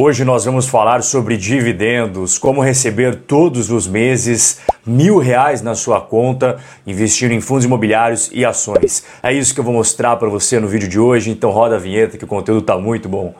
Hoje nós vamos falar sobre dividendos, como receber todos os meses mil reais na sua conta, investindo em fundos imobiliários e ações. É isso que eu vou mostrar para você no vídeo de hoje, então roda a vinheta que o conteúdo está muito bom.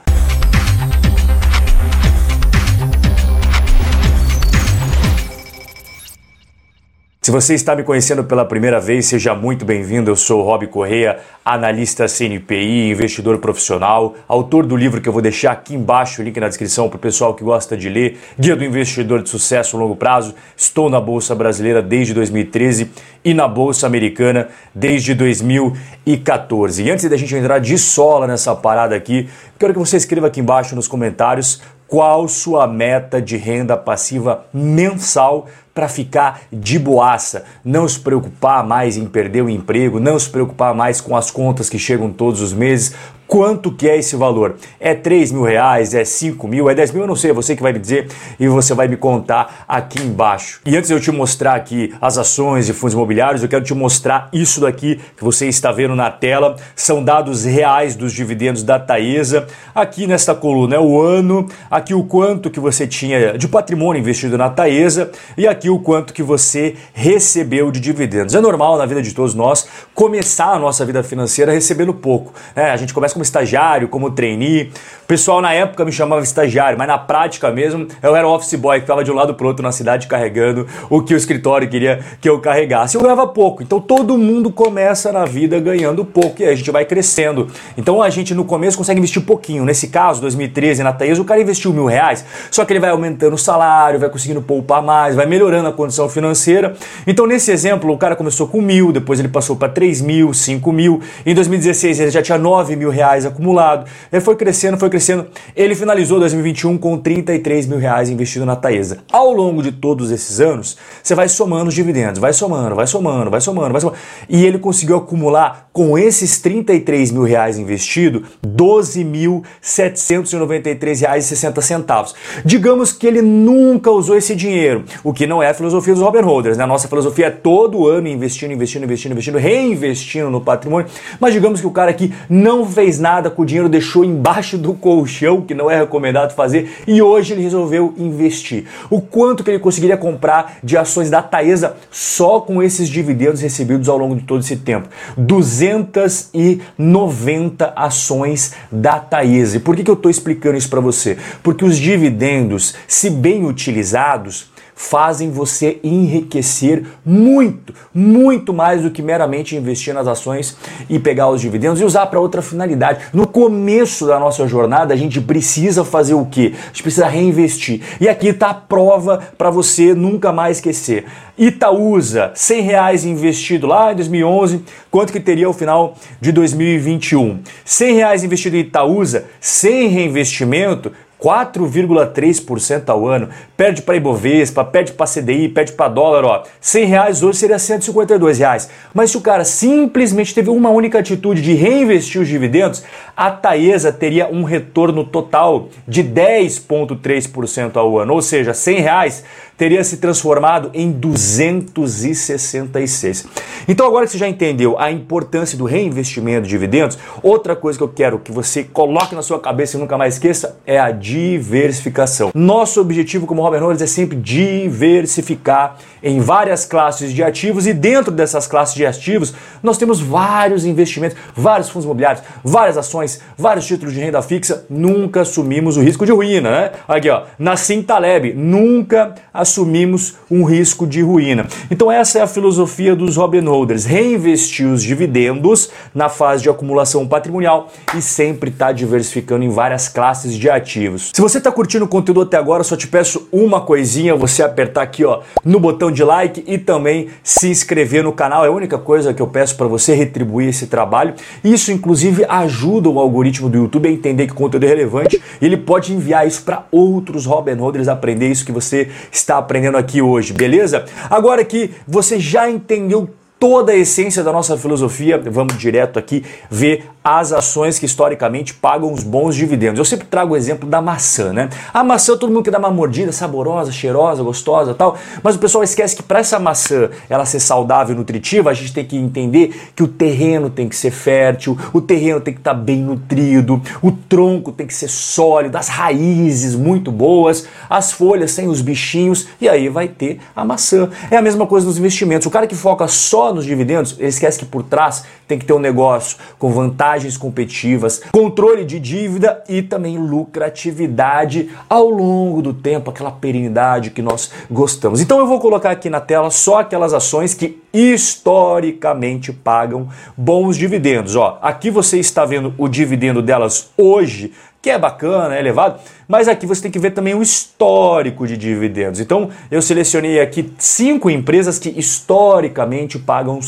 Se você está me conhecendo pela primeira vez, seja muito bem-vindo. Eu sou Rob Correia, analista CNPI, investidor profissional, autor do livro que eu vou deixar aqui embaixo, o link na descrição para o pessoal que gosta de ler, Guia do Investidor de Sucesso a Longo Prazo. Estou na Bolsa Brasileira desde 2013 e na Bolsa Americana desde 2014. E antes da gente entrar de sola nessa parada aqui, quero que você escreva aqui embaixo nos comentários qual sua meta de renda passiva mensal para ficar de boaça, não se preocupar mais em perder o emprego, não se preocupar mais com as contas que chegam todos os meses, Quanto que é esse valor? É 3 mil reais? É 5 mil? É 10 mil? Eu não sei, é você que vai me dizer e você vai me contar aqui embaixo. E antes de eu te mostrar aqui as ações e fundos imobiliários, eu quero te mostrar isso daqui que você está vendo na tela. São dados reais dos dividendos da Taesa. Aqui nesta coluna é o ano, aqui o quanto que você tinha de patrimônio investido na Taesa e aqui o quanto que você recebeu de dividendos. É normal na vida de todos nós começar a nossa vida financeira recebendo pouco. Né? A gente começa como estagiário, como trainee. O pessoal na época me chamava estagiário, mas na prática mesmo eu era office boy que ficava de um lado pro outro na cidade carregando o que o escritório queria que eu carregasse. Eu ganhava pouco, então todo mundo começa na vida ganhando pouco e aí a gente vai crescendo. Então a gente no começo consegue investir pouquinho. Nesse caso, 2013 na Thaís, o cara investiu mil reais, só que ele vai aumentando o salário, vai conseguindo poupar mais, vai melhorando a condição financeira. Então nesse exemplo, o cara começou com mil, depois ele passou para três mil, cinco mil. Em 2016 ele já tinha nove mil reais reais acumulado. Ele foi crescendo, foi crescendo. Ele finalizou 2021 com 33 mil reais investido na Taesa. Ao longo de todos esses anos, você vai somando os dividendos, vai somando, vai somando, vai somando, vai somando. E ele conseguiu acumular com esses 33 mil reais investido, 12.793 reais e 60 centavos. Digamos que ele nunca usou esse dinheiro, o que não é a filosofia dos Robin Holders, né? A nossa filosofia é todo ano investindo, investindo, investindo, investindo, reinvestindo no patrimônio. Mas digamos que o cara aqui não fez fez nada com o dinheiro, deixou embaixo do colchão, que não é recomendado fazer, e hoje ele resolveu investir. O quanto que ele conseguiria comprar de ações da Taesa só com esses dividendos recebidos ao longo de todo esse tempo? 290 ações da Taesa. E por que, que eu estou explicando isso para você? Porque os dividendos, se bem utilizados, fazem você enriquecer muito, muito mais do que meramente investir nas ações e pegar os dividendos e usar para outra finalidade. No começo da nossa jornada, a gente precisa fazer o quê? A gente precisa reinvestir. E aqui está a prova para você nunca mais esquecer. Itaúsa, 100 reais investido lá em 2011, quanto que teria ao final de 2021? 100 reais investido em Itaúsa, sem reinvestimento, 4,3% ao ano, perde para Ibovespa, perde para CDI, perde para dólar, ó. 100 reais hoje seria 152 reais. Mas se o cara simplesmente teve uma única atitude de reinvestir os dividendos, a Taesa teria um retorno total de 10,3% ao ano. Ou seja, 100 reais teria se transformado em 266. Então agora que você já entendeu a importância do reinvestimento de dividendos, outra coisa que eu quero que você coloque na sua cabeça e nunca mais esqueça é a diversificação. Nosso objetivo como Robert Knowles é sempre diversificar em várias classes de ativos e dentro dessas classes de ativos nós temos vários investimentos, vários fundos imobiliários, várias ações, vários títulos de renda fixa, nunca assumimos o risco de ruína, né? Aqui ó, na Sintaleb, nunca assumimos um risco de ruína. Então essa é a filosofia dos Robin Holders, reinvestir os dividendos na fase de acumulação patrimonial e sempre estar tá diversificando em várias classes de ativos. Se você está curtindo o conteúdo até agora, só te peço uma coisinha, você apertar aqui ó no botão de like e também se inscrever no canal. É a única coisa que eu peço para você retribuir esse trabalho. Isso inclusive ajuda o algoritmo do YouTube a entender que o conteúdo é relevante e ele pode enviar isso para outros Robin Holders aprender isso que você está aprendendo aqui hoje, beleza? Agora que você já entendeu toda a essência da nossa filosofia, vamos direto aqui ver as ações que historicamente pagam os bons dividendos. Eu sempre trago o exemplo da maçã, né? A maçã, todo mundo quer dar uma mordida saborosa, cheirosa, gostosa tal, mas o pessoal esquece que para essa maçã ela ser saudável e nutritiva, a gente tem que entender que o terreno tem que ser fértil, o terreno tem que estar tá bem nutrido, o tronco tem que ser sólido, as raízes muito boas, as folhas sem os bichinhos, e aí vai ter a maçã. É a mesma coisa nos investimentos. O cara que foca só nos dividendos, ele esquece que por trás tem que ter um negócio com vantagens competitivas, controle de dívida e também lucratividade ao longo do tempo, aquela perenidade que nós gostamos. Então eu vou colocar aqui na tela só aquelas ações que historicamente pagam bons dividendos. Ó, aqui você está vendo o dividendo delas hoje, que é bacana, é elevado, mas aqui você tem que ver também o histórico de dividendos. Então eu selecionei aqui cinco empresas que historicamente pagam,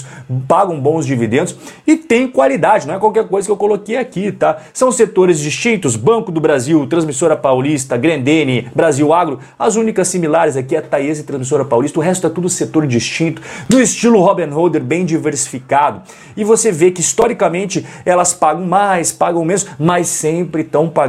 pagam bons dividendos e tem qualidade, não é qualquer coisa que eu coloquei aqui, tá? São setores distintos, Banco do Brasil, Transmissora Paulista, Grendene, Brasil Agro. As únicas similares aqui é a Taese e Transmissora Paulista, o resto é tudo setor distinto, do estilo Robin Holder, bem diversificado. E você vê que historicamente elas pagam mais, pagam menos, mas sempre estão pagando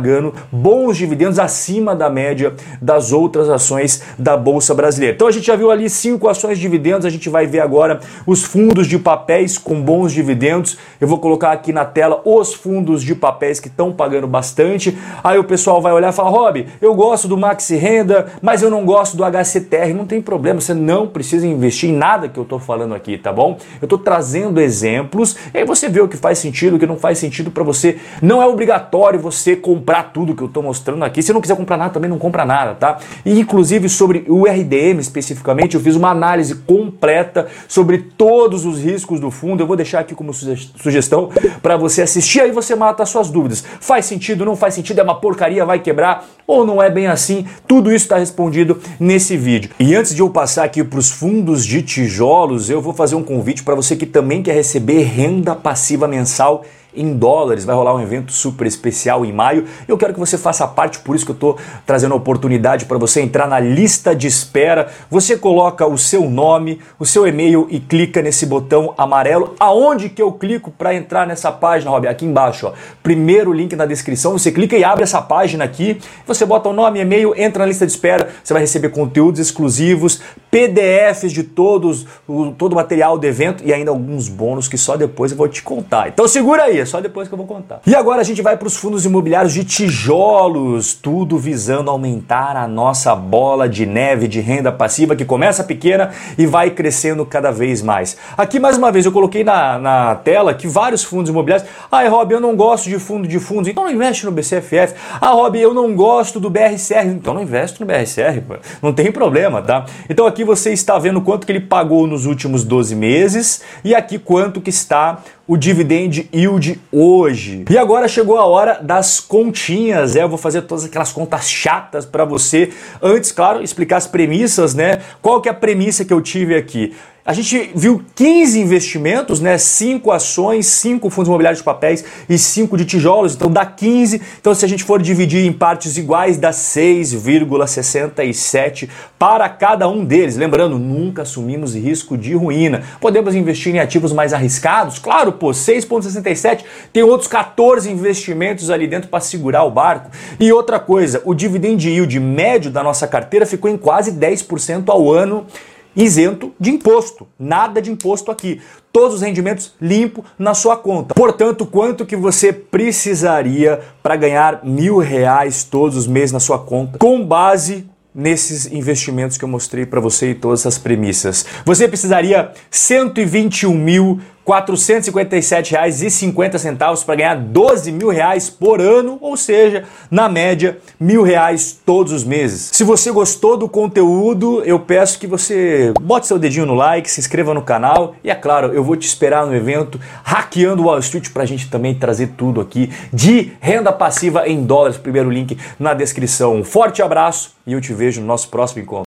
bons dividendos acima da média das outras ações da Bolsa Brasileira. Então a gente já viu ali cinco ações de dividendos, a gente vai ver agora os fundos de papéis com bons dividendos. Eu vou colocar aqui na tela os fundos de papéis que estão pagando bastante. Aí o pessoal vai olhar e falar: Rob, eu gosto do Maxi Renda, mas eu não gosto do HCTR. Não tem problema, você não precisa investir em nada que eu estou falando aqui, tá bom? Eu estou trazendo exemplos e aí você vê o que faz sentido, o que não faz sentido para você. Não é obrigatório você comprar tudo que eu estou mostrando aqui se não quiser comprar nada, também não compra nada, tá? E inclusive sobre o RDM especificamente, eu fiz uma análise completa sobre todos os riscos do fundo. Eu vou deixar aqui como sugestão para você assistir, aí você mata as suas dúvidas. Faz sentido, não faz sentido, é uma porcaria, vai quebrar ou não é bem assim? Tudo isso está respondido nesse vídeo. E antes de eu passar aqui para os fundos de tijolos, eu vou fazer um convite para você que também quer receber renda passiva mensal em dólares. Vai rolar um evento super especial em maio. Eu quero que você faça parte, por isso que eu estou trazendo a oportunidade para você entrar na lista de espera. Você coloca o seu nome, o seu e-mail e clica nesse botão amarelo. Aonde que eu clico para entrar nessa página, Rob? Aqui embaixo, ó. Primeiro link na descrição. Você clica e abre essa página aqui. Você bota o nome, e-mail, entra na lista de espera. Você vai receber conteúdos exclusivos, PDFs de todos, o, todo o material do evento e ainda alguns bônus que só depois eu vou te contar. Então segura aí, é só depois que eu vou contar. E agora a gente vai para os fundos imobiliários de tijolos, tudo visando aumentar a nossa bola de neve de renda passiva que começa pequena e vai crescendo cada vez mais. Aqui mais uma vez eu coloquei na, na tela que vários fundos imobiliários. Ah, Rob, eu não gosto de fundo de fundos, então não investe no BCFF. Ah, Rob, eu não gosto do BRCR, então não investe no BRCR, não tem problema, tá? Então aqui você está vendo quanto que ele pagou nos últimos 12 meses e aqui quanto que está o dividend yield hoje. E agora chegou a hora das continhas, é, eu vou fazer todas aquelas contas chatas para você. Antes, claro, explicar as premissas, né? Qual que é a premissa que eu tive aqui? A gente viu 15 investimentos, né? 5 ações, 5 fundos imobiliários de papéis e 5 de tijolos, então dá 15. Então, se a gente for dividir em partes iguais, dá 6,67 para cada um deles. Lembrando, nunca assumimos risco de ruína. Podemos investir em ativos mais arriscados? Claro, pô, 6,67 tem outros 14 investimentos ali dentro para segurar o barco. E outra coisa, o dividend yield médio da nossa carteira ficou em quase 10% ao ano isento de imposto. Nada de imposto aqui. Todos os rendimentos limpo na sua conta. Portanto, quanto que você precisaria para ganhar mil reais todos os meses na sua conta com base nesses investimentos que eu mostrei para você e todas essas premissas. Você precisaria 121 mil R$ 457,50 para ganhar 12 mil reais por ano, ou seja, na média, mil reais todos os meses. Se você gostou do conteúdo, eu peço que você bote seu dedinho no like, se inscreva no canal e, é claro, eu vou te esperar no evento Hackeando Wall Street para a gente também trazer tudo aqui de renda passiva em dólares. Primeiro link na descrição. Um forte abraço e eu te vejo no nosso próximo encontro.